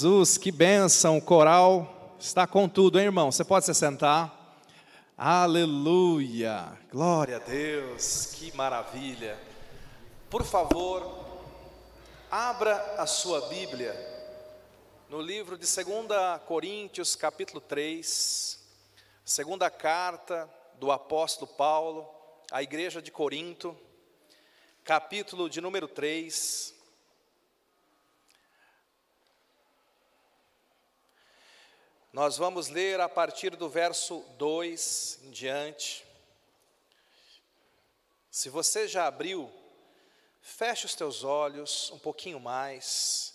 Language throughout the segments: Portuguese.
Jesus, que bênção, o coral está com tudo, hein, irmão? Você pode se sentar? Aleluia, glória a Deus, que maravilha. Por favor, abra a sua Bíblia no livro de 2 Coríntios, capítulo 3, segunda carta do apóstolo Paulo à igreja de Corinto, capítulo de número 3. Nós vamos ler a partir do verso 2 em diante. Se você já abriu, feche os teus olhos um pouquinho mais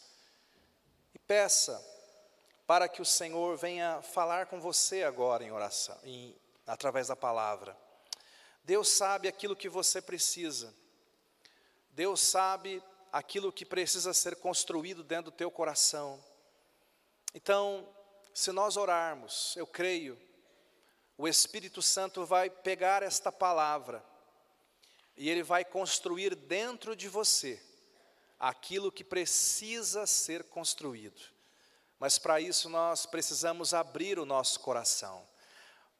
e peça para que o Senhor venha falar com você agora em oração, em, através da palavra. Deus sabe aquilo que você precisa. Deus sabe aquilo que precisa ser construído dentro do teu coração. Então, se nós orarmos, eu creio, o Espírito Santo vai pegar esta palavra e ele vai construir dentro de você aquilo que precisa ser construído. Mas para isso nós precisamos abrir o nosso coração.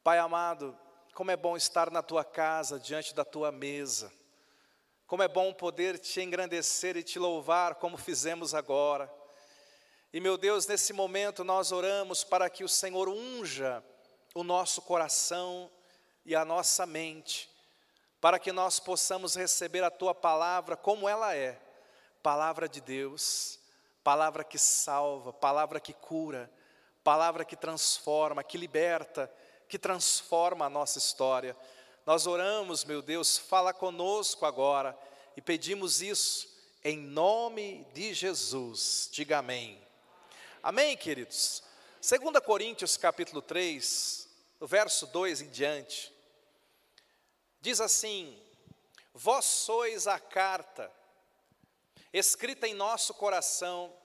Pai amado, como é bom estar na tua casa, diante da tua mesa. Como é bom poder te engrandecer e te louvar, como fizemos agora. E meu Deus, nesse momento nós oramos para que o Senhor unja o nosso coração e a nossa mente, para que nós possamos receber a tua palavra como ela é, palavra de Deus, palavra que salva, palavra que cura, palavra que transforma, que liberta, que transforma a nossa história. Nós oramos, meu Deus, fala conosco agora e pedimos isso em nome de Jesus. Diga amém. Amém, queridos? 2 Coríntios capítulo 3, no verso 2 em diante, diz assim: Vós sois a carta, escrita em nosso coração,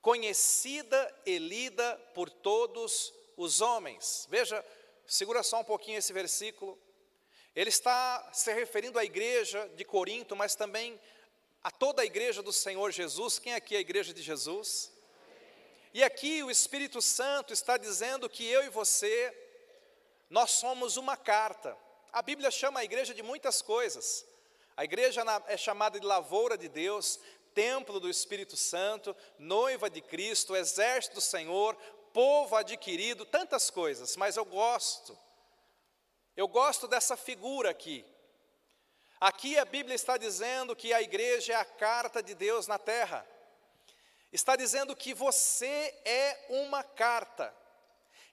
conhecida e lida por todos os homens. Veja, segura só um pouquinho esse versículo. Ele está se referindo à igreja de Corinto, mas também a toda a igreja do Senhor Jesus. Quem é aqui é a igreja de Jesus? E aqui o Espírito Santo está dizendo que eu e você, nós somos uma carta. A Bíblia chama a igreja de muitas coisas. A igreja é chamada de lavoura de Deus, templo do Espírito Santo, noiva de Cristo, exército do Senhor, povo adquirido, tantas coisas, mas eu gosto, eu gosto dessa figura aqui. Aqui a Bíblia está dizendo que a igreja é a carta de Deus na terra está dizendo que você é uma carta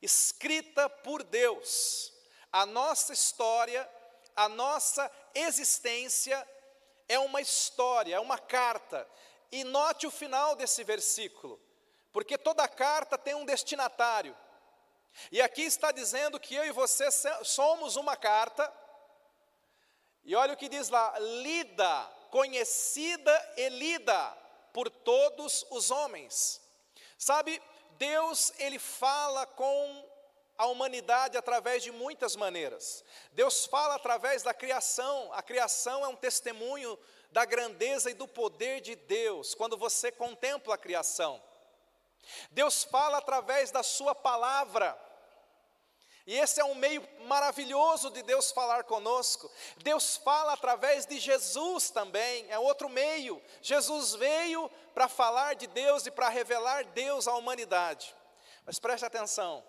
escrita por Deus. A nossa história, a nossa existência é uma história, é uma carta. E note o final desse versículo, porque toda carta tem um destinatário. E aqui está dizendo que eu e você somos uma carta. E olha o que diz lá: lida, conhecida e lida por todos os homens. Sabe, Deus ele fala com a humanidade através de muitas maneiras. Deus fala através da criação. A criação é um testemunho da grandeza e do poder de Deus, quando você contempla a criação. Deus fala através da sua palavra. E esse é um meio maravilhoso de Deus falar conosco. Deus fala através de Jesus também, é outro meio. Jesus veio para falar de Deus e para revelar Deus à humanidade. Mas preste atenção,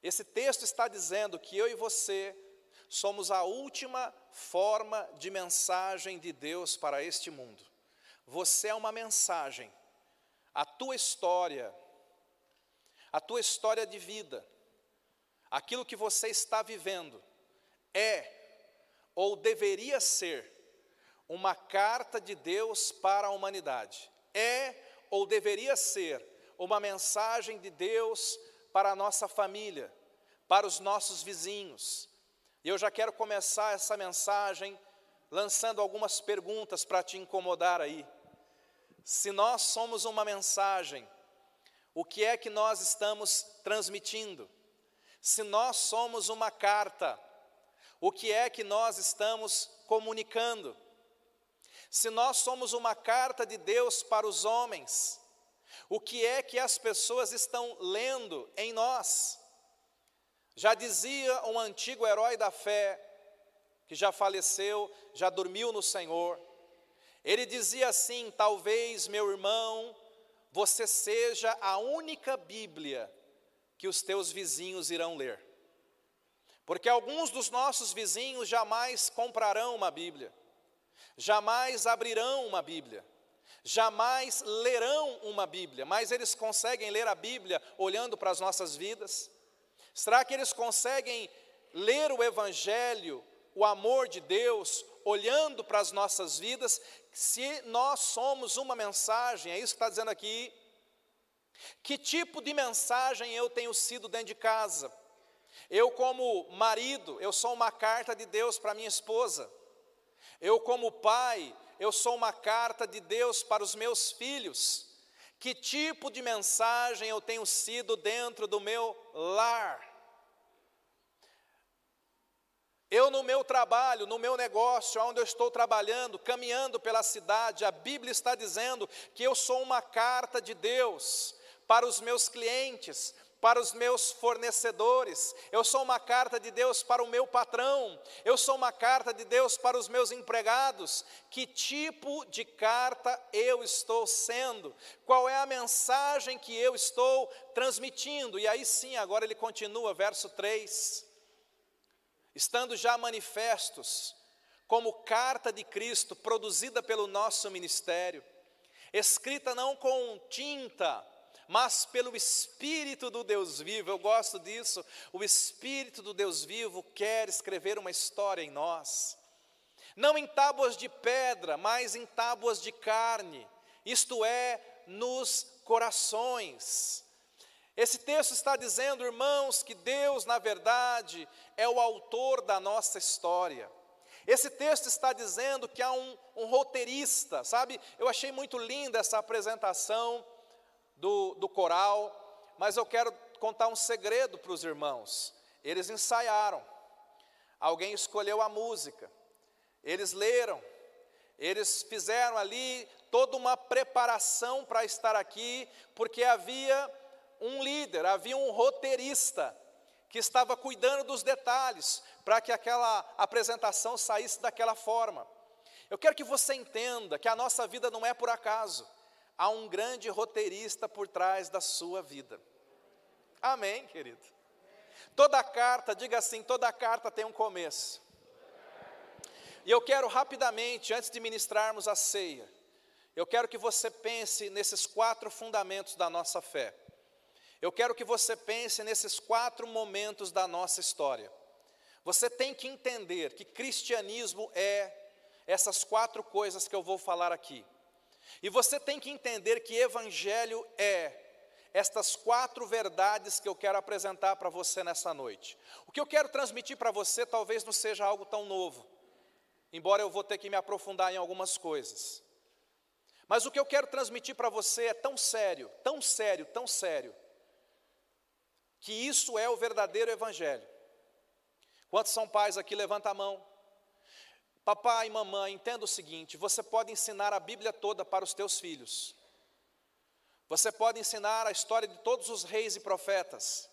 esse texto está dizendo que eu e você somos a última forma de mensagem de Deus para este mundo. Você é uma mensagem, a tua história, a tua história de vida aquilo que você está vivendo é ou deveria ser uma carta de Deus para a humanidade. É ou deveria ser uma mensagem de Deus para a nossa família, para os nossos vizinhos. E eu já quero começar essa mensagem lançando algumas perguntas para te incomodar aí. Se nós somos uma mensagem, o que é que nós estamos transmitindo? Se nós somos uma carta, o que é que nós estamos comunicando? Se nós somos uma carta de Deus para os homens, O que é que as pessoas estão lendo em nós? Já dizia um antigo herói da fé, que já faleceu, já dormiu no Senhor. Ele dizia assim: talvez, meu irmão, você seja a única Bíblia que os teus vizinhos irão ler. Porque alguns dos nossos vizinhos jamais comprarão uma Bíblia, jamais abrirão uma Bíblia, jamais lerão uma Bíblia, mas eles conseguem ler a Bíblia olhando para as nossas vidas? Será que eles conseguem ler o Evangelho o amor de Deus, olhando para as nossas vidas, se nós somos uma mensagem, é isso que está dizendo aqui. Que tipo de mensagem eu tenho sido dentro de casa? Eu, como marido, eu sou uma carta de Deus para minha esposa. Eu, como pai, eu sou uma carta de Deus para os meus filhos. Que tipo de mensagem eu tenho sido dentro do meu lar? Eu, no meu trabalho, no meu negócio, onde eu estou trabalhando, caminhando pela cidade, a Bíblia está dizendo que eu sou uma carta de Deus para os meus clientes, para os meus fornecedores, eu sou uma carta de Deus para o meu patrão, eu sou uma carta de Deus para os meus empregados. Que tipo de carta eu estou sendo? Qual é a mensagem que eu estou transmitindo? E aí sim, agora ele continua, verso 3 estando já manifestos como carta de Cristo produzida pelo nosso ministério, escrita não com tinta, mas pelo Espírito do Deus vivo. Eu gosto disso. O Espírito do Deus vivo quer escrever uma história em nós. Não em tábuas de pedra, mas em tábuas de carne, isto é, nos corações. Esse texto está dizendo, irmãos, que Deus, na verdade, é o autor da nossa história. Esse texto está dizendo que há um, um roteirista, sabe? Eu achei muito linda essa apresentação do, do coral, mas eu quero contar um segredo para os irmãos. Eles ensaiaram, alguém escolheu a música, eles leram, eles fizeram ali toda uma preparação para estar aqui, porque havia um líder, havia um roteirista que estava cuidando dos detalhes para que aquela apresentação saísse daquela forma. Eu quero que você entenda que a nossa vida não é por acaso, há um grande roteirista por trás da sua vida. Amém, querido? Toda carta, diga assim: toda carta tem um começo. E eu quero rapidamente, antes de ministrarmos a ceia, eu quero que você pense nesses quatro fundamentos da nossa fé. Eu quero que você pense nesses quatro momentos da nossa história. Você tem que entender que cristianismo é essas quatro coisas que eu vou falar aqui. E você tem que entender que evangelho é estas quatro verdades que eu quero apresentar para você nessa noite. O que eu quero transmitir para você talvez não seja algo tão novo, embora eu vou ter que me aprofundar em algumas coisas. Mas o que eu quero transmitir para você é tão sério, tão sério, tão sério, que isso é o verdadeiro evangelho. Quantos são pais aqui? Levanta a mão. Papai e mamãe, entenda o seguinte: você pode ensinar a Bíblia toda para os teus filhos. Você pode ensinar a história de todos os reis e profetas.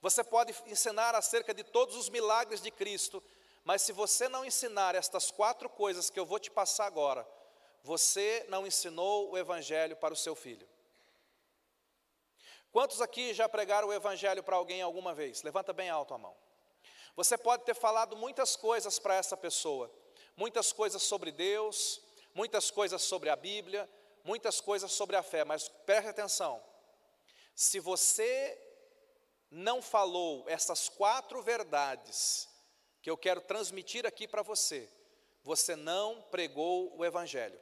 Você pode ensinar acerca de todos os milagres de Cristo, mas se você não ensinar estas quatro coisas que eu vou te passar agora, você não ensinou o Evangelho para o seu filho. Quantos aqui já pregaram o Evangelho para alguém alguma vez? Levanta bem alto a mão. Você pode ter falado muitas coisas para essa pessoa, muitas coisas sobre Deus, muitas coisas sobre a Bíblia, muitas coisas sobre a fé, mas preste atenção: se você não falou essas quatro verdades que eu quero transmitir aqui para você, você não pregou o Evangelho.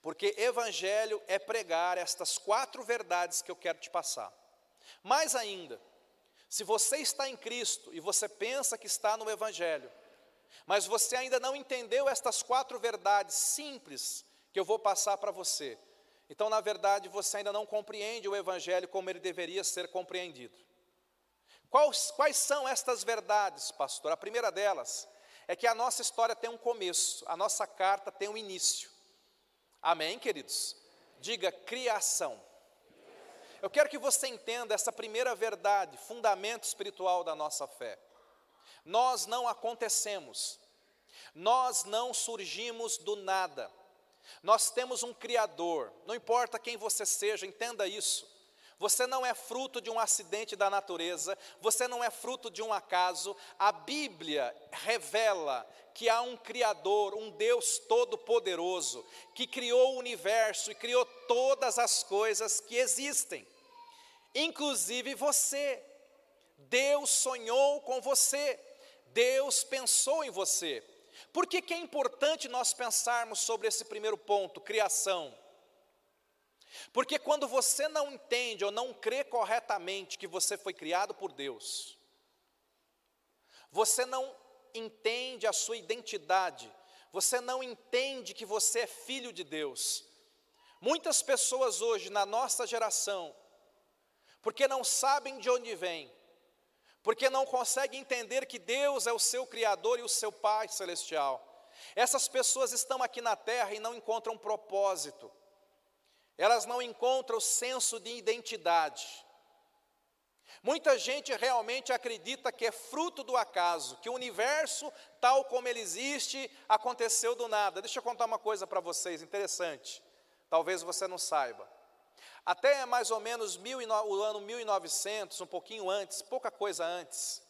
Porque evangelho é pregar estas quatro verdades que eu quero te passar. Mais ainda, se você está em Cristo e você pensa que está no evangelho, mas você ainda não entendeu estas quatro verdades simples que eu vou passar para você, então, na verdade, você ainda não compreende o evangelho como ele deveria ser compreendido. Quais, quais são estas verdades, pastor? A primeira delas é que a nossa história tem um começo, a nossa carta tem um início. Amém, queridos? Diga criação. Eu quero que você entenda essa primeira verdade, fundamento espiritual da nossa fé. Nós não acontecemos, nós não surgimos do nada. Nós temos um Criador, não importa quem você seja, entenda isso. Você não é fruto de um acidente da natureza, você não é fruto de um acaso. A Bíblia revela que há um Criador, um Deus todo-poderoso, que criou o universo e criou todas as coisas que existem, inclusive você. Deus sonhou com você, Deus pensou em você. Por que, que é importante nós pensarmos sobre esse primeiro ponto, criação? Porque quando você não entende ou não crê corretamente que você foi criado por Deus, você não entende a sua identidade, você não entende que você é filho de Deus. Muitas pessoas hoje, na nossa geração, porque não sabem de onde vem, porque não conseguem entender que Deus é o seu Criador e o seu Pai celestial. Essas pessoas estão aqui na terra e não encontram propósito elas não encontram o senso de identidade. Muita gente realmente acredita que é fruto do acaso, que o universo, tal como ele existe, aconteceu do nada. Deixa eu contar uma coisa para vocês interessante, talvez você não saiba. Até mais ou menos mil, o ano 1900, um pouquinho antes, pouca coisa antes,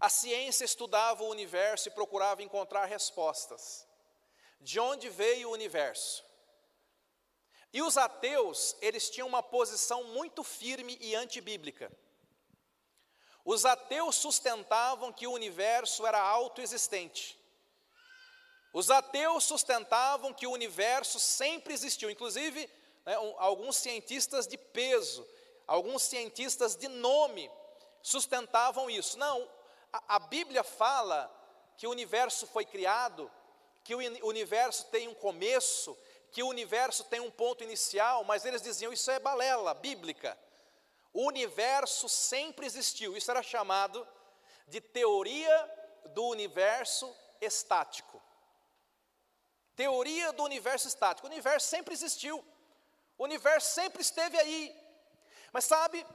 a ciência estudava o universo e procurava encontrar respostas. De onde veio o universo? E os ateus, eles tinham uma posição muito firme e antibíblica. Os ateus sustentavam que o universo era autoexistente. Os ateus sustentavam que o universo sempre existiu, inclusive né, alguns cientistas de peso, alguns cientistas de nome sustentavam isso. Não, a, a Bíblia fala que o universo foi criado, que o universo tem um começo que o universo tem um ponto inicial, mas eles diziam isso é balela bíblica. O universo sempre existiu. Isso era chamado de teoria do universo estático. Teoria do universo estático. O universo sempre existiu. O universo sempre esteve aí. Mas sabe,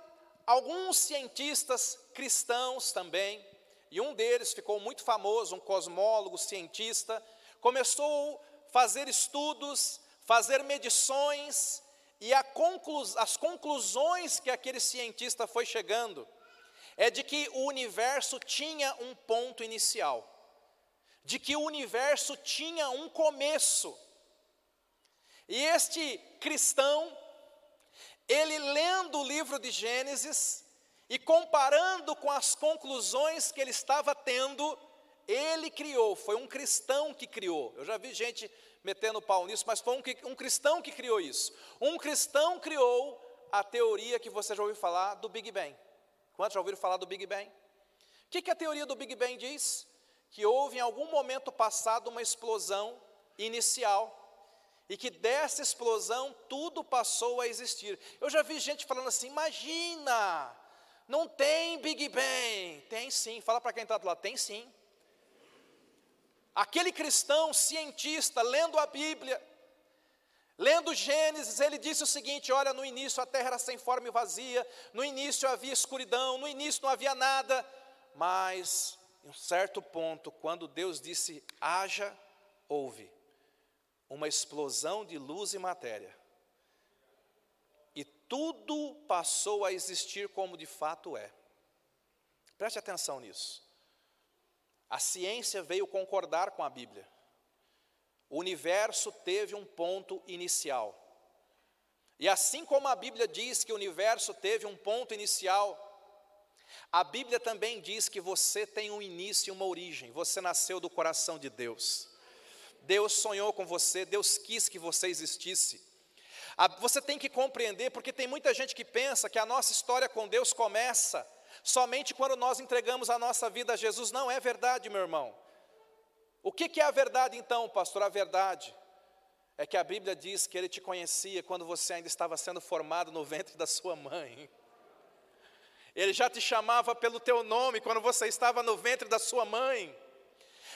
alguns cientistas cristãos também, e um deles ficou muito famoso, um cosmólogo, cientista, começou a fazer estudos fazer medições e conclu as conclusões que aquele cientista foi chegando é de que o universo tinha um ponto inicial, de que o universo tinha um começo. E este cristão, ele lendo o livro de Gênesis e comparando com as conclusões que ele estava tendo, ele criou, foi um cristão que criou. Eu já vi gente metendo pau nisso, mas foi um, um cristão que criou isso. Um cristão criou a teoria que você já ouviu falar do Big Bang. Quantos já ouviram falar do Big Bang? O que, que a teoria do Big Bang diz? Que houve em algum momento passado uma explosão inicial e que dessa explosão tudo passou a existir. Eu já vi gente falando assim: imagina, não tem Big Bang. Tem sim, fala para quem está do lado: tem sim. Aquele cristão cientista, lendo a Bíblia, lendo Gênesis, ele disse o seguinte: olha, no início a terra era sem forma e vazia, no início havia escuridão, no início não havia nada, mas em um certo ponto, quando Deus disse haja, houve uma explosão de luz e matéria. E tudo passou a existir como de fato é. Preste atenção nisso. A ciência veio concordar com a Bíblia. O universo teve um ponto inicial. E assim como a Bíblia diz que o universo teve um ponto inicial, a Bíblia também diz que você tem um início e uma origem. Você nasceu do coração de Deus. Deus sonhou com você, Deus quis que você existisse. Você tem que compreender, porque tem muita gente que pensa que a nossa história com Deus começa somente quando nós entregamos a nossa vida a Jesus. Não é verdade, meu irmão. O que, que é a verdade então, pastor? A verdade é que a Bíblia diz que Ele te conhecia quando você ainda estava sendo formado no ventre da sua mãe. Ele já te chamava pelo teu nome quando você estava no ventre da sua mãe.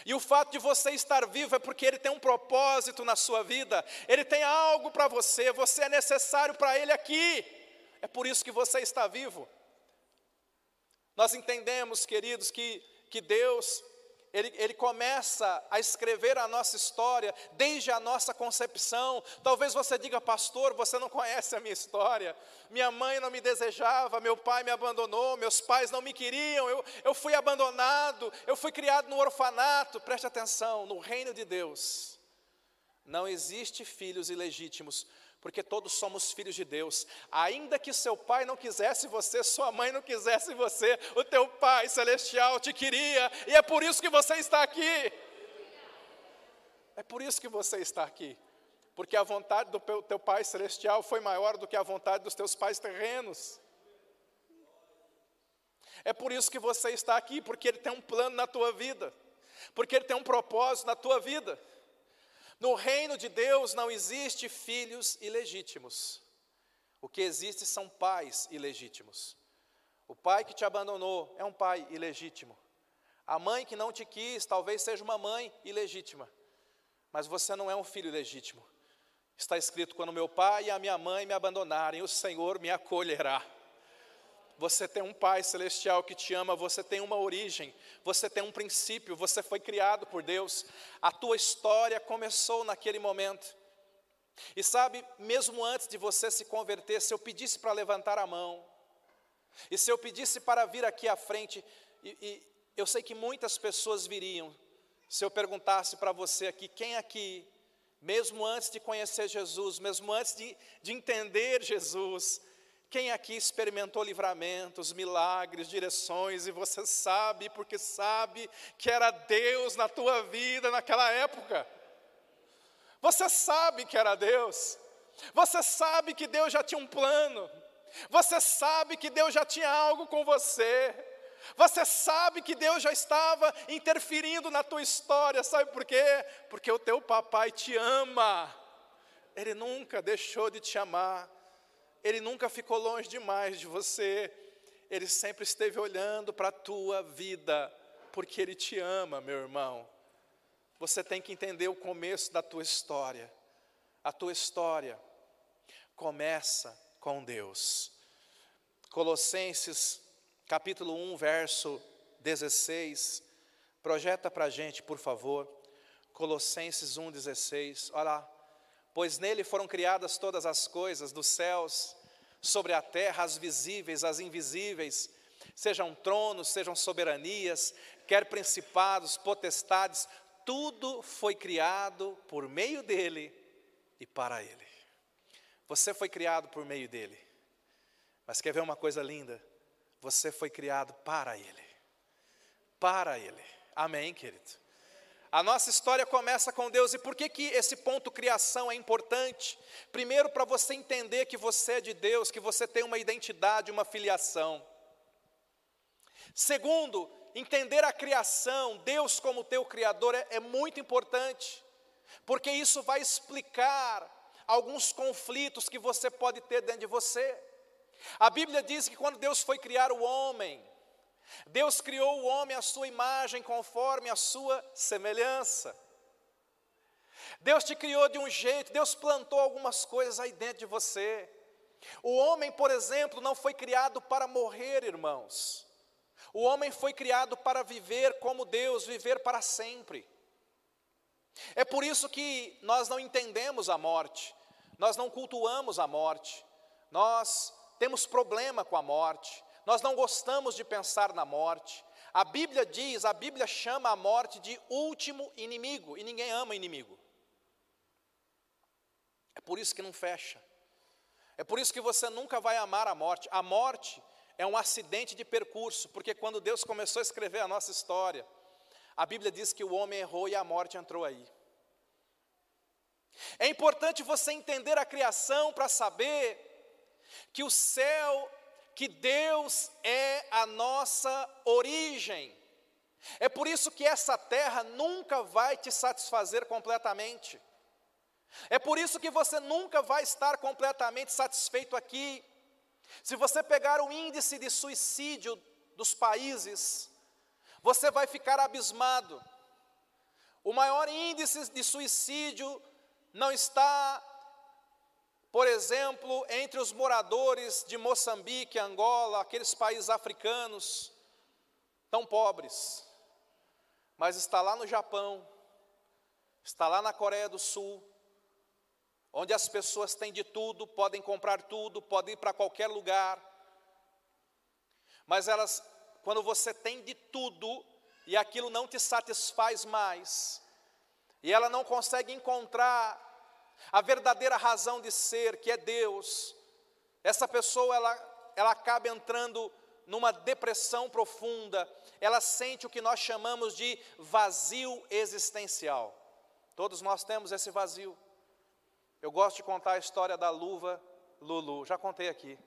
E o fato de você estar vivo é porque Ele tem um propósito na sua vida, Ele tem algo para você, você é necessário para Ele aqui, é por isso que você está vivo. Nós entendemos, queridos, que, que Deus ele, ele, começa a escrever a nossa história desde a nossa concepção. Talvez você diga, pastor, você não conhece a minha história. Minha mãe não me desejava, meu pai me abandonou, meus pais não me queriam, eu, eu fui abandonado, eu fui criado no orfanato. Preste atenção: no reino de Deus não existe filhos ilegítimos, porque todos somos filhos de Deus. Ainda que seu pai não quisesse você, sua mãe não quisesse você, o teu pai celestial te queria, e é por isso que você está aqui. É por isso que você está aqui. Porque a vontade do teu pai celestial foi maior do que a vontade dos teus pais terrenos. É por isso que você está aqui, porque ele tem um plano na tua vida, porque ele tem um propósito na tua vida. No reino de Deus não existe filhos ilegítimos. O que existe são pais ilegítimos. O pai que te abandonou é um pai ilegítimo. A mãe que não te quis talvez seja uma mãe ilegítima. Mas você não é um filho ilegítimo. Está escrito: quando meu pai e a minha mãe me abandonarem, o Senhor me acolherá. Você tem um Pai celestial que te ama, você tem uma origem, você tem um princípio, você foi criado por Deus. A tua história começou naquele momento. E sabe, mesmo antes de você se converter, se eu pedisse para levantar a mão, e se eu pedisse para vir aqui à frente, e, e eu sei que muitas pessoas viriam, se eu perguntasse para você aqui, quem aqui, mesmo antes de conhecer Jesus, mesmo antes de, de entender Jesus, quem aqui experimentou livramentos, milagres, direções, e você sabe, porque sabe que era Deus na tua vida naquela época? Você sabe que era Deus, você sabe que Deus já tinha um plano, você sabe que Deus já tinha algo com você, você sabe que Deus já estava interferindo na tua história, sabe por quê? Porque o teu papai te ama, ele nunca deixou de te amar. Ele nunca ficou longe demais de você. Ele sempre esteve olhando para a tua vida, porque Ele te ama, meu irmão. Você tem que entender o começo da tua história. A tua história começa com Deus. Colossenses, capítulo 1, verso 16. Projeta para a gente, por favor. Colossenses 1,16. Olha lá pois nele foram criadas todas as coisas, dos céus, sobre a terra, as visíveis, as invisíveis, sejam tronos, sejam soberanias, quer principados, potestades, tudo foi criado por meio dele e para ele. Você foi criado por meio dele, mas quer ver uma coisa linda? Você foi criado para ele, para ele. Amém, querido? A nossa história começa com Deus, e por que, que esse ponto criação é importante? Primeiro, para você entender que você é de Deus, que você tem uma identidade, uma filiação. Segundo, entender a criação, Deus como teu Criador, é, é muito importante, porque isso vai explicar alguns conflitos que você pode ter dentro de você. A Bíblia diz que quando Deus foi criar o homem, Deus criou o homem à sua imagem, conforme a sua semelhança. Deus te criou de um jeito, Deus plantou algumas coisas aí dentro de você. O homem, por exemplo, não foi criado para morrer, irmãos. O homem foi criado para viver como Deus, viver para sempre. É por isso que nós não entendemos a morte, nós não cultuamos a morte, nós temos problema com a morte, nós não gostamos de pensar na morte. A Bíblia diz, a Bíblia chama a morte de último inimigo, e ninguém ama inimigo. É por isso que não fecha. É por isso que você nunca vai amar a morte. A morte é um acidente de percurso, porque quando Deus começou a escrever a nossa história, a Bíblia diz que o homem errou e a morte entrou aí. É importante você entender a criação para saber que o céu que Deus é a nossa origem. É por isso que essa terra nunca vai te satisfazer completamente. É por isso que você nunca vai estar completamente satisfeito aqui. Se você pegar o índice de suicídio dos países, você vai ficar abismado. O maior índice de suicídio não está, por exemplo, entre os moradores de Moçambique, Angola, aqueles países africanos tão pobres, mas está lá no Japão, está lá na Coreia do Sul, onde as pessoas têm de tudo, podem comprar tudo, podem ir para qualquer lugar, mas elas, quando você tem de tudo e aquilo não te satisfaz mais, e ela não consegue encontrar a verdadeira razão de ser, que é Deus, essa pessoa ela, ela acaba entrando numa depressão profunda, ela sente o que nós chamamos de vazio existencial. Todos nós temos esse vazio. Eu gosto de contar a história da luva Lulu, já contei aqui.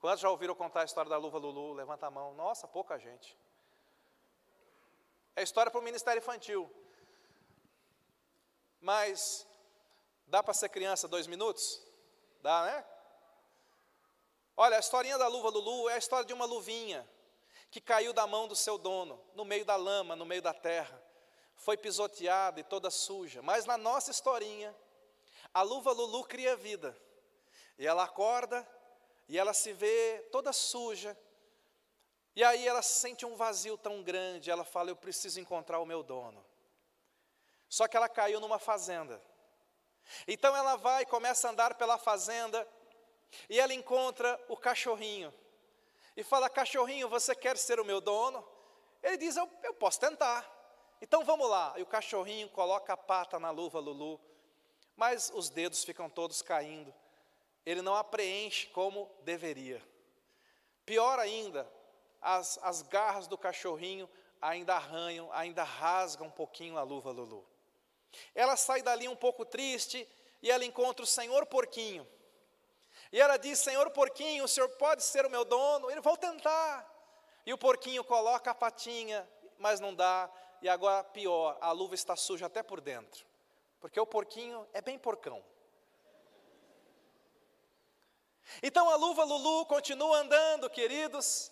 Quantos já ouviram contar a história da luva Lulu? Levanta a mão. Nossa, pouca gente. É história para o Ministério Infantil. Mas dá para ser criança dois minutos? Dá, né? Olha, a historinha da luva Lulu é a história de uma luvinha que caiu da mão do seu dono, no meio da lama, no meio da terra. Foi pisoteada e toda suja. Mas na nossa historinha, a luva Lulu cria vida. E ela acorda e ela se vê toda suja. E aí ela sente um vazio tão grande, ela fala: Eu preciso encontrar o meu dono. Só que ela caiu numa fazenda. Então ela vai, começa a andar pela fazenda, e ela encontra o cachorrinho. E fala: Cachorrinho, você quer ser o meu dono? Ele diz: Eu, eu posso tentar. Então vamos lá. E o cachorrinho coloca a pata na luva Lulu, mas os dedos ficam todos caindo. Ele não a preenche como deveria. Pior ainda, as, as garras do cachorrinho ainda arranham, ainda rasgam um pouquinho a luva Lulu. Ela sai dali um pouco triste e ela encontra o Senhor Porquinho. E ela diz: Senhor Porquinho, o senhor pode ser o meu dono? Ele, vou tentar. E o porquinho coloca a patinha, mas não dá. E agora, pior, a luva está suja até por dentro. Porque o porquinho é bem porcão. Então a luva Lulu continua andando, queridos,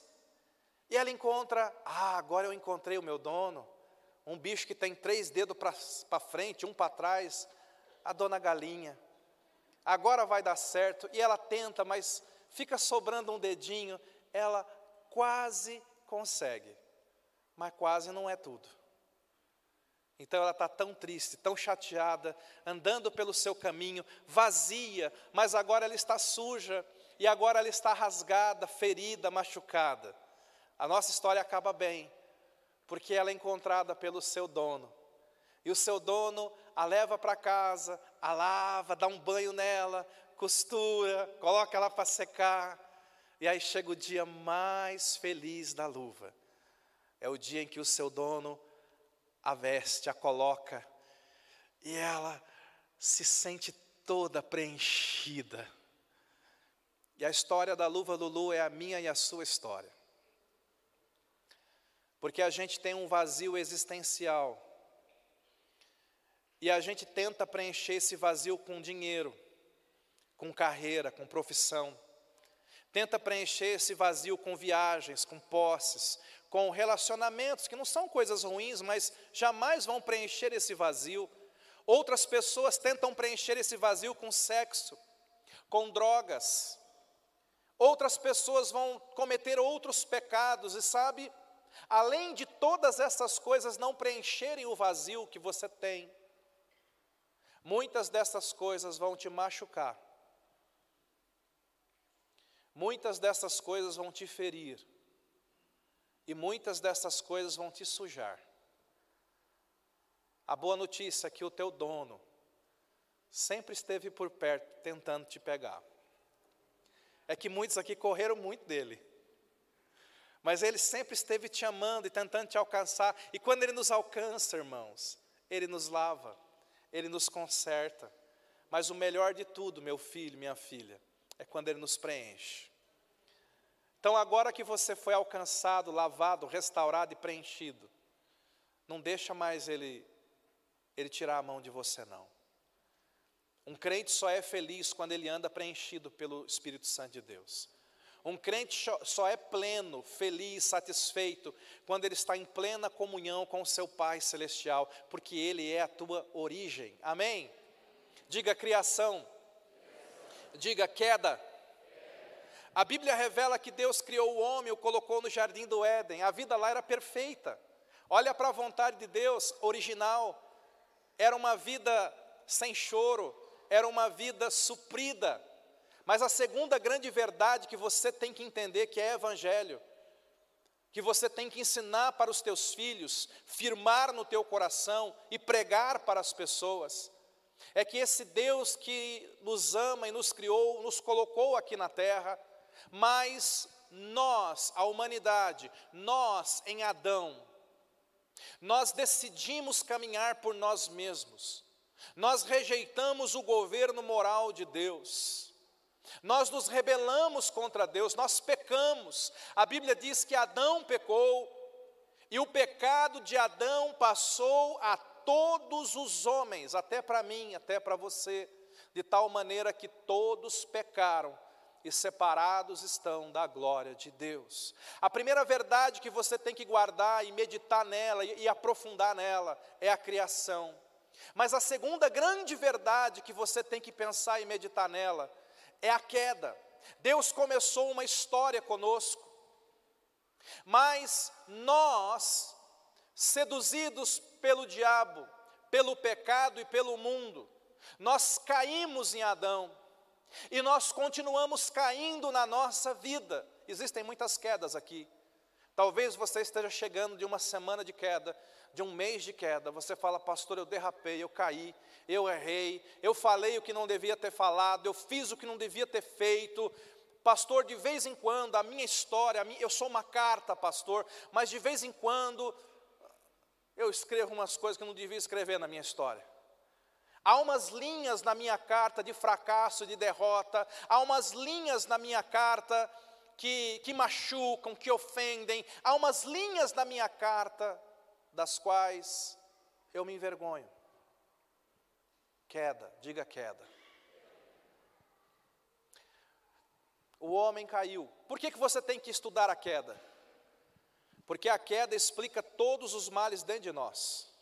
e ela encontra: ah, agora eu encontrei o meu dono um bicho que tem três dedos para frente, um para trás, a dona galinha. Agora vai dar certo, e ela tenta, mas fica sobrando um dedinho, ela quase consegue, mas quase não é tudo. Então ela está tão triste, tão chateada, andando pelo seu caminho, vazia, mas agora ela está suja, e agora ela está rasgada, ferida, machucada. A nossa história acaba bem, porque ela é encontrada pelo seu dono. E o seu dono a leva para casa, a lava, dá um banho nela, costura, coloca ela para secar. E aí chega o dia mais feliz da luva. É o dia em que o seu dono a veste, a coloca, e ela se sente toda preenchida. E a história da luva Lulu é a minha e a sua história. Porque a gente tem um vazio existencial. E a gente tenta preencher esse vazio com dinheiro, com carreira, com profissão. Tenta preencher esse vazio com viagens, com posses, com relacionamentos, que não são coisas ruins, mas jamais vão preencher esse vazio. Outras pessoas tentam preencher esse vazio com sexo, com drogas. Outras pessoas vão cometer outros pecados, e sabe, além de todas essas coisas não preencherem o vazio que você tem, muitas dessas coisas vão te machucar, muitas dessas coisas vão te ferir, e muitas dessas coisas vão te sujar. A boa notícia é que o teu dono sempre esteve por perto tentando te pegar. É que muitos aqui correram muito dele. Mas Ele sempre esteve te amando e tentando te alcançar. E quando Ele nos alcança, irmãos, Ele nos lava, Ele nos conserta. Mas o melhor de tudo, meu filho, minha filha, é quando Ele nos preenche. Então, agora que você foi alcançado, lavado, restaurado e preenchido, não deixa mais Ele, ele tirar a mão de você, não. Um crente só é feliz quando ele anda preenchido pelo Espírito Santo de Deus. Um crente só é pleno, feliz, satisfeito, quando ele está em plena comunhão com seu Pai Celestial, porque Ele é a tua origem. Amém? Diga criação, diga queda. A Bíblia revela que Deus criou o homem, o colocou no jardim do Éden, a vida lá era perfeita. Olha para a vontade de Deus original, era uma vida sem choro, era uma vida suprida. Mas a segunda grande verdade que você tem que entender que é evangelho, que você tem que ensinar para os teus filhos, firmar no teu coração e pregar para as pessoas, é que esse Deus que nos ama e nos criou, nos colocou aqui na terra, mas nós, a humanidade, nós em Adão, nós decidimos caminhar por nós mesmos, nós rejeitamos o governo moral de Deus, nós nos rebelamos contra Deus, nós pecamos. A Bíblia diz que Adão pecou, e o pecado de Adão passou a todos os homens, até para mim, até para você, de tal maneira que todos pecaram e separados estão da glória de Deus. A primeira verdade que você tem que guardar e meditar nela e, e aprofundar nela é a criação. Mas a segunda grande verdade que você tem que pensar e meditar nela é a queda. Deus começou uma história conosco, mas nós, seduzidos pelo diabo, pelo pecado e pelo mundo, nós caímos em Adão e nós continuamos caindo na nossa vida. Existem muitas quedas aqui. Talvez você esteja chegando de uma semana de queda, de um mês de queda. Você fala, pastor, eu derrapei, eu caí, eu errei, eu falei o que não devia ter falado, eu fiz o que não devia ter feito. Pastor, de vez em quando, a minha história, a minha, eu sou uma carta, pastor, mas de vez em quando eu escrevo umas coisas que eu não devia escrever na minha história. Há umas linhas na minha carta de fracasso, de derrota, há umas linhas na minha carta que, que machucam, que ofendem, há umas linhas na minha carta das quais eu me envergonho. Queda, diga queda. O homem caiu. Por que, que você tem que estudar a queda? Porque a queda explica todos os males dentro de nós.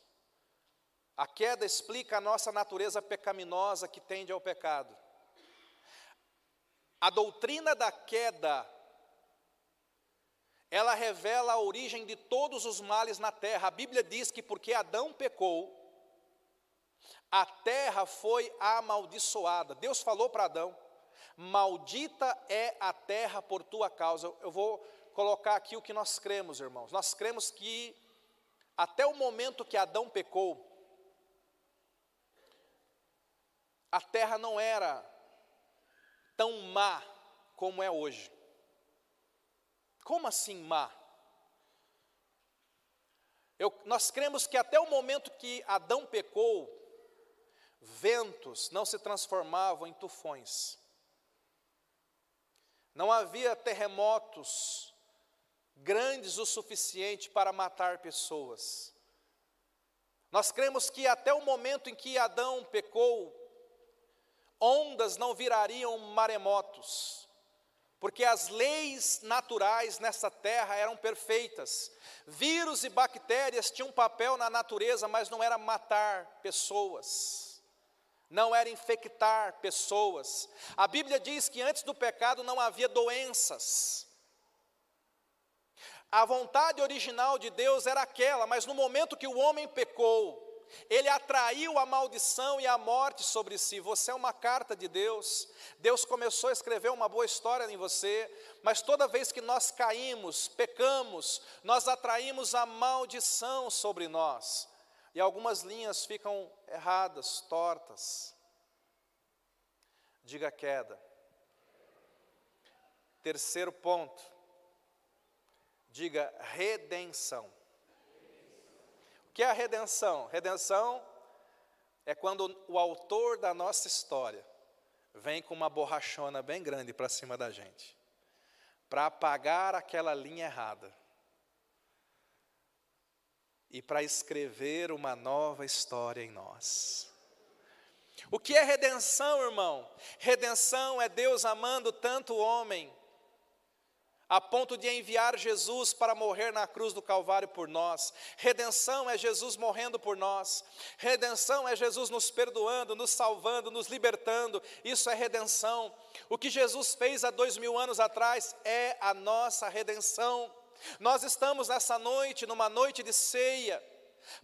A queda explica a nossa natureza pecaminosa que tende ao pecado. A doutrina da queda ela revela a origem de todos os males na terra. A Bíblia diz que porque Adão pecou, a terra foi amaldiçoada. Deus falou para Adão: Maldita é a terra por tua causa. Eu vou colocar aqui o que nós cremos, irmãos. Nós cremos que até o momento que Adão pecou, a terra não era tão má como é hoje. Como assim má? Eu, nós cremos que até o momento que Adão pecou, ventos não se transformavam em tufões. Não havia terremotos grandes o suficiente para matar pessoas. Nós cremos que até o momento em que Adão pecou, ondas não virariam maremotos porque as leis naturais nessa terra eram perfeitas. Vírus e bactérias tinham um papel na natureza, mas não era matar pessoas, não era infectar pessoas. A Bíblia diz que antes do pecado não havia doenças. A vontade original de Deus era aquela, mas no momento que o homem pecou, ele atraiu a maldição e a morte sobre si. Você é uma carta de Deus. Deus começou a escrever uma boa história em você, mas toda vez que nós caímos, pecamos, nós atraímos a maldição sobre nós. E algumas linhas ficam erradas, tortas. Diga queda. Terceiro ponto. Diga redenção que é a redenção? Redenção é quando o autor da nossa história vem com uma borrachona bem grande para cima da gente, para apagar aquela linha errada e para escrever uma nova história em nós. O que é redenção, irmão? Redenção é Deus amando tanto o homem a ponto de enviar Jesus para morrer na cruz do Calvário por nós. Redenção é Jesus morrendo por nós. Redenção é Jesus nos perdoando, nos salvando, nos libertando. Isso é redenção. O que Jesus fez há dois mil anos atrás é a nossa redenção. Nós estamos nessa noite, numa noite de ceia,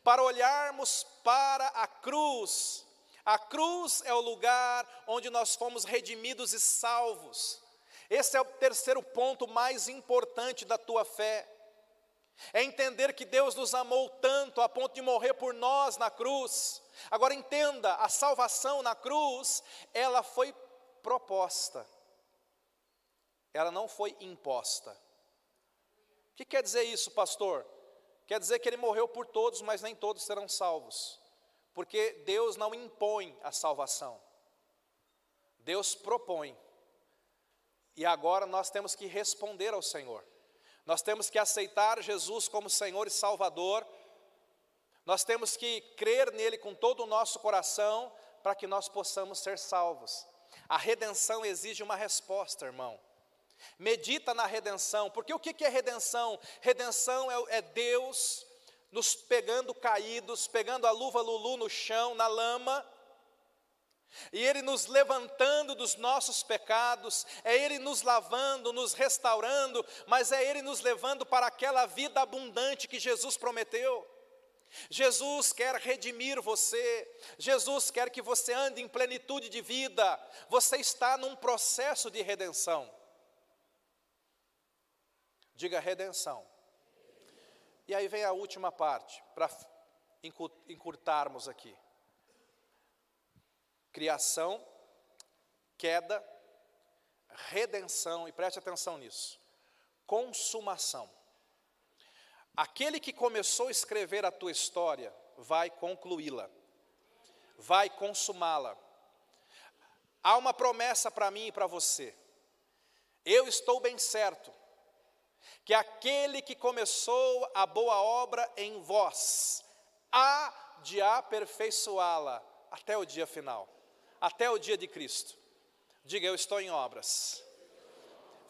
para olharmos para a cruz. A cruz é o lugar onde nós fomos redimidos e salvos. Esse é o terceiro ponto mais importante da tua fé. É entender que Deus nos amou tanto a ponto de morrer por nós na cruz. Agora entenda, a salvação na cruz, ela foi proposta. Ela não foi imposta. O que quer dizer isso, pastor? Quer dizer que ele morreu por todos, mas nem todos serão salvos. Porque Deus não impõe a salvação. Deus propõe. E agora nós temos que responder ao Senhor. Nós temos que aceitar Jesus como Senhor e Salvador. Nós temos que crer nele com todo o nosso coração para que nós possamos ser salvos. A redenção exige uma resposta, irmão. Medita na redenção, porque o que é redenção? Redenção é, é Deus nos pegando caídos, pegando a luva Lulu no chão, na lama, e Ele nos levantando dos nossos pecados, é Ele nos lavando, nos restaurando, mas é Ele nos levando para aquela vida abundante que Jesus prometeu. Jesus quer redimir você, Jesus quer que você ande em plenitude de vida, você está num processo de redenção. Diga redenção. E aí vem a última parte, para encurtarmos aqui criação, queda, redenção, e preste atenção nisso, consumação. Aquele que começou a escrever a tua história vai concluí-la, vai consumá-la. Há uma promessa para mim e para você. Eu estou bem certo que aquele que começou a boa obra em vós há de aperfeiçoá-la até o dia final até o dia de Cristo. Diga, eu estou em obras.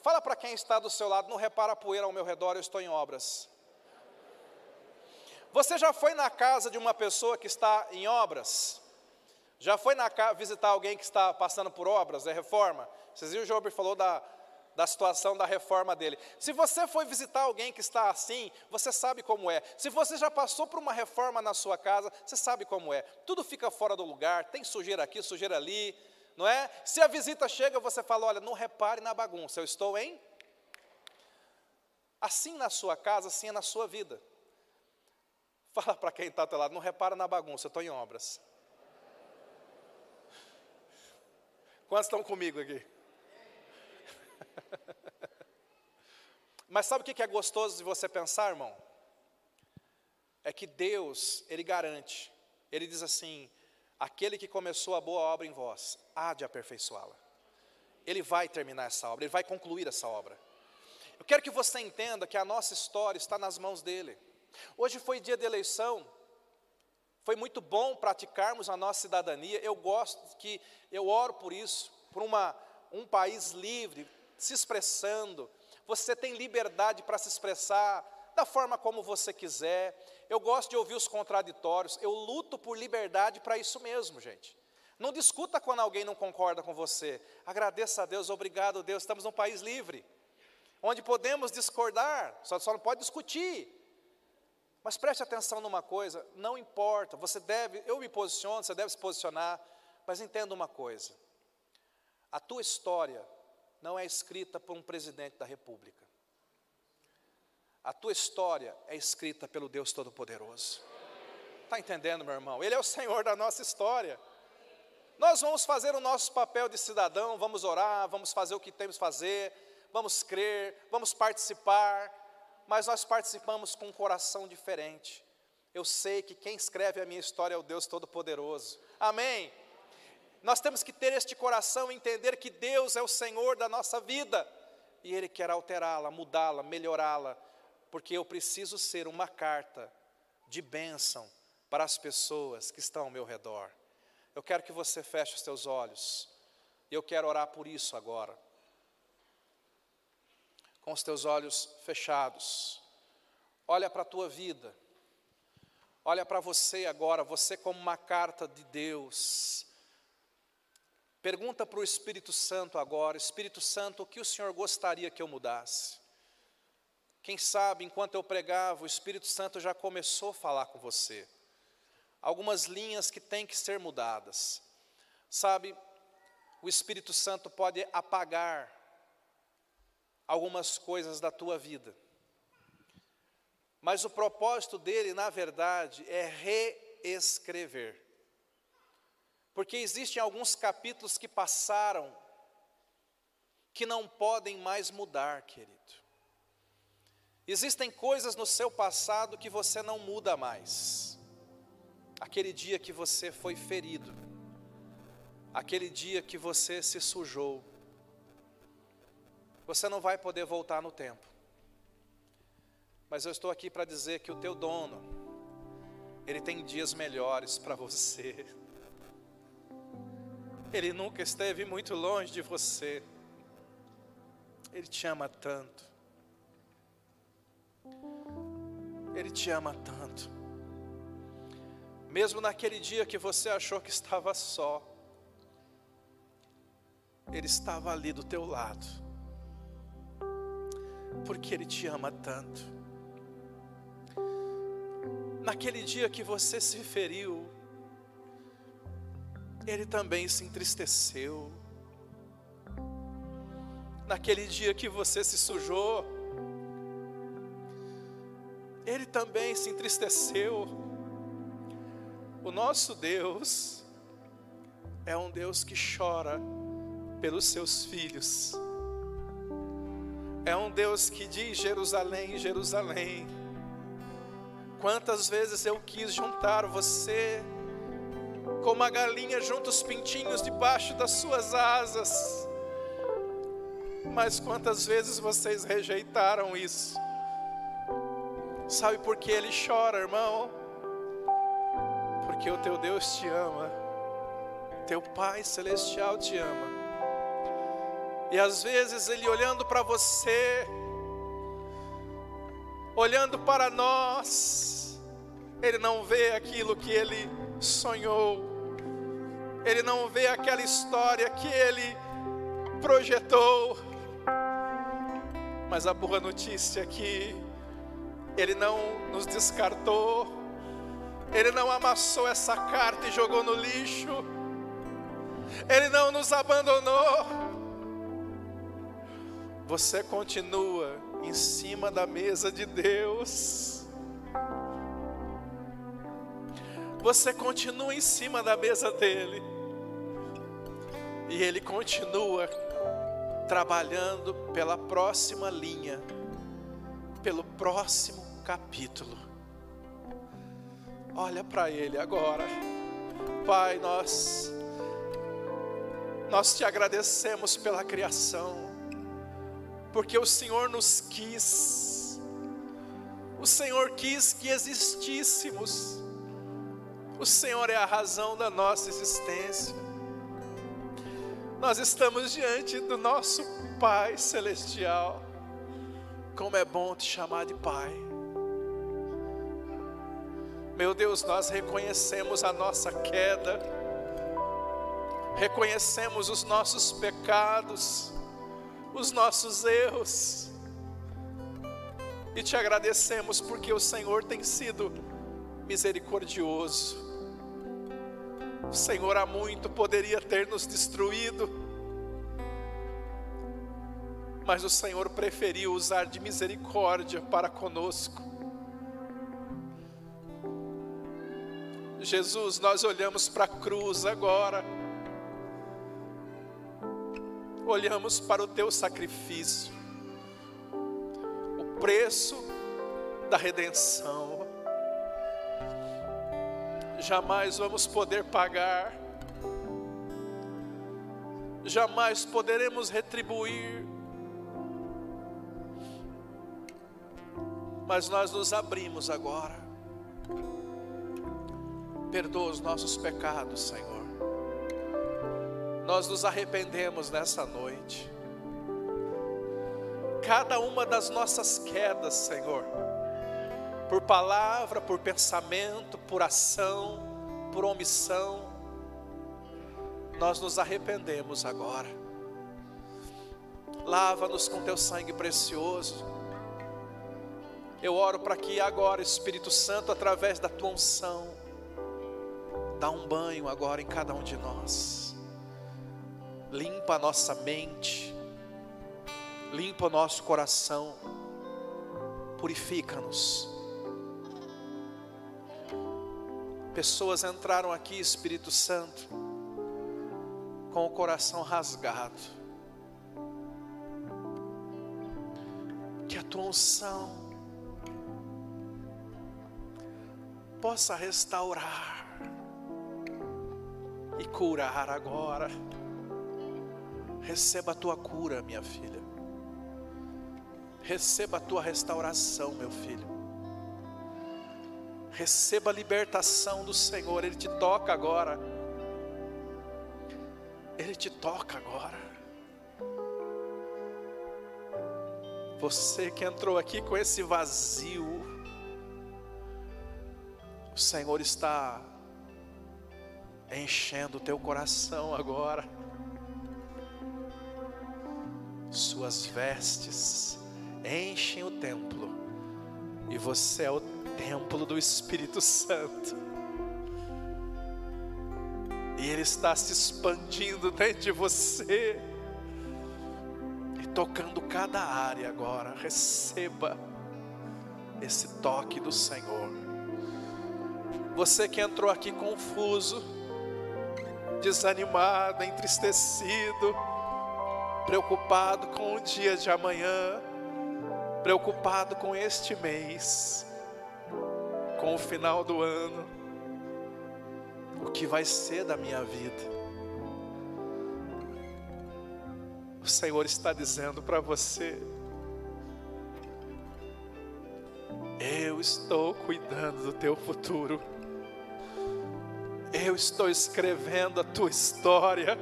Fala para quem está do seu lado, não repara a poeira ao meu redor, eu estou em obras. Você já foi na casa de uma pessoa que está em obras? Já foi na visitar alguém que está passando por obras, é reforma? Vocês viram o Job falou da, da situação da reforma dele. Se você foi visitar alguém que está assim, você sabe como é. Se você já passou por uma reforma na sua casa, você sabe como é. Tudo fica fora do lugar, tem sujeira aqui, sujeira ali, não é? Se a visita chega, você fala: olha, não repare na bagunça, eu estou em. Assim na sua casa, assim é na sua vida. Fala para quem está teu lado, não repara na bagunça, eu estou em obras. Quantos estão comigo aqui? Mas sabe o que é gostoso de você pensar, irmão? É que Deus, Ele garante, Ele diz assim: aquele que começou a boa obra em vós, há de aperfeiçoá-la. Ele vai terminar essa obra, Ele vai concluir essa obra. Eu quero que você entenda que a nossa história está nas mãos dEle. Hoje foi dia de eleição, foi muito bom praticarmos a nossa cidadania. Eu gosto que, eu oro por isso, por uma, um país livre, se expressando, você tem liberdade para se expressar da forma como você quiser. Eu gosto de ouvir os contraditórios, eu luto por liberdade para isso mesmo, gente. Não discuta quando alguém não concorda com você. Agradeça a Deus, obrigado Deus, estamos num país livre, onde podemos discordar, só, só não pode discutir. Mas preste atenção numa coisa, não importa, você deve, eu me posiciono, você deve se posicionar, mas entenda uma coisa: a tua história não é escrita por um presidente da república. A tua história é escrita pelo Deus Todo-Poderoso. Está entendendo, meu irmão? Ele é o Senhor da nossa história. Nós vamos fazer o nosso papel de cidadão, vamos orar, vamos fazer o que temos que fazer, vamos crer, vamos participar, mas nós participamos com um coração diferente. Eu sei que quem escreve a minha história é o Deus Todo-Poderoso. Amém? Nós temos que ter este coração e entender que Deus é o Senhor da nossa vida e Ele quer alterá-la, mudá-la, melhorá-la, porque eu preciso ser uma carta de bênção para as pessoas que estão ao meu redor. Eu quero que você feche os seus olhos, e eu quero orar por isso agora. com os teus olhos fechados. Olha para a tua vida. Olha para você agora, você como uma carta de Deus. Pergunta para o Espírito Santo agora: Espírito Santo, o que o Senhor gostaria que eu mudasse? Quem sabe, enquanto eu pregava, o Espírito Santo já começou a falar com você. Algumas linhas que têm que ser mudadas. Sabe, o Espírito Santo pode apagar algumas coisas da tua vida. Mas o propósito dele, na verdade, é reescrever. Porque existem alguns capítulos que passaram que não podem mais mudar, querido. Existem coisas no seu passado que você não muda mais. Aquele dia que você foi ferido, aquele dia que você se sujou, você não vai poder voltar no tempo. Mas eu estou aqui para dizer que o teu dono, ele tem dias melhores para você. Ele nunca esteve muito longe de você. Ele te ama tanto. Ele te ama tanto. Mesmo naquele dia que você achou que estava só, Ele estava ali do teu lado, porque Ele te ama tanto naquele dia que você se feriu, ele também se entristeceu. Naquele dia que você se sujou, ele também se entristeceu. O nosso Deus é um Deus que chora pelos seus filhos. É um Deus que diz: Jerusalém, Jerusalém Quantas vezes eu quis juntar você, como a galinha junta os pintinhos debaixo das suas asas, mas quantas vezes vocês rejeitaram isso? Sabe por que ele chora, irmão? Porque o teu Deus te ama, teu Pai Celestial te ama, e às vezes ele olhando para você, olhando para nós, ele não vê aquilo que ele sonhou, ele não vê aquela história que ele projetou. Mas a boa notícia é que ele não nos descartou, ele não amassou essa carta e jogou no lixo, ele não nos abandonou. Você continua em cima da mesa de Deus. Você continua em cima da mesa dele. E ele continua trabalhando pela próxima linha, pelo próximo capítulo. Olha para ele agora. Pai, nós nós te agradecemos pela criação porque o Senhor nos quis, o Senhor quis que existíssemos, o Senhor é a razão da nossa existência. Nós estamos diante do nosso Pai Celestial, como é bom te chamar de Pai. Meu Deus, nós reconhecemos a nossa queda, reconhecemos os nossos pecados, os nossos erros. E te agradecemos porque o Senhor tem sido misericordioso. O Senhor há muito poderia ter nos destruído, mas o Senhor preferiu usar de misericórdia para conosco. Jesus, nós olhamos para a cruz agora olhamos para o teu sacrifício, o preço da redenção. Jamais vamos poder pagar, jamais poderemos retribuir, mas nós nos abrimos agora. Perdoa os nossos pecados, Senhor nós nos arrependemos nessa noite. cada uma das nossas quedas, Senhor, por palavra, por pensamento, por ação, por omissão, nós nos arrependemos agora. Lava-nos com teu sangue precioso. Eu oro para que agora, Espírito Santo, através da tua unção, dá um banho agora em cada um de nós. Limpa a nossa mente, limpa o nosso coração, purifica-nos. Pessoas entraram aqui, Espírito Santo, com o coração rasgado. Que a tua unção possa restaurar e curar agora. Receba a tua cura, minha filha. Receba a tua restauração, meu filho. Receba a libertação do Senhor, Ele te toca agora. Ele te toca agora. Você que entrou aqui com esse vazio, o Senhor está enchendo o teu coração agora. Suas vestes enchem o templo, e você é o templo do Espírito Santo. E Ele está se expandindo dentro de você e tocando cada área agora. Receba esse toque do Senhor. Você que entrou aqui confuso, desanimado, entristecido, preocupado com o dia de amanhã, preocupado com este mês, com o final do ano, o que vai ser da minha vida. O Senhor está dizendo para você: Eu estou cuidando do teu futuro. Eu estou escrevendo a tua história.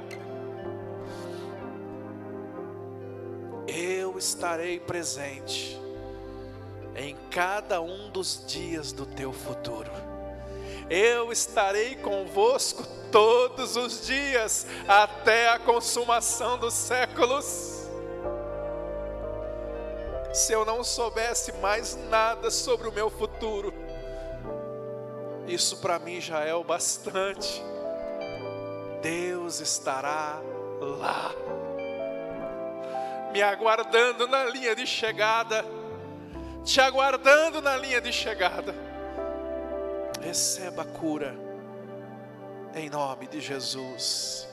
Eu estarei presente em cada um dos dias do teu futuro. Eu estarei convosco todos os dias até a consumação dos séculos. Se eu não soubesse mais nada sobre o meu futuro, isso para mim já é o bastante. Deus estará lá, me aguardando na linha de chegada, te aguardando na linha de chegada. Receba a cura, em nome de Jesus.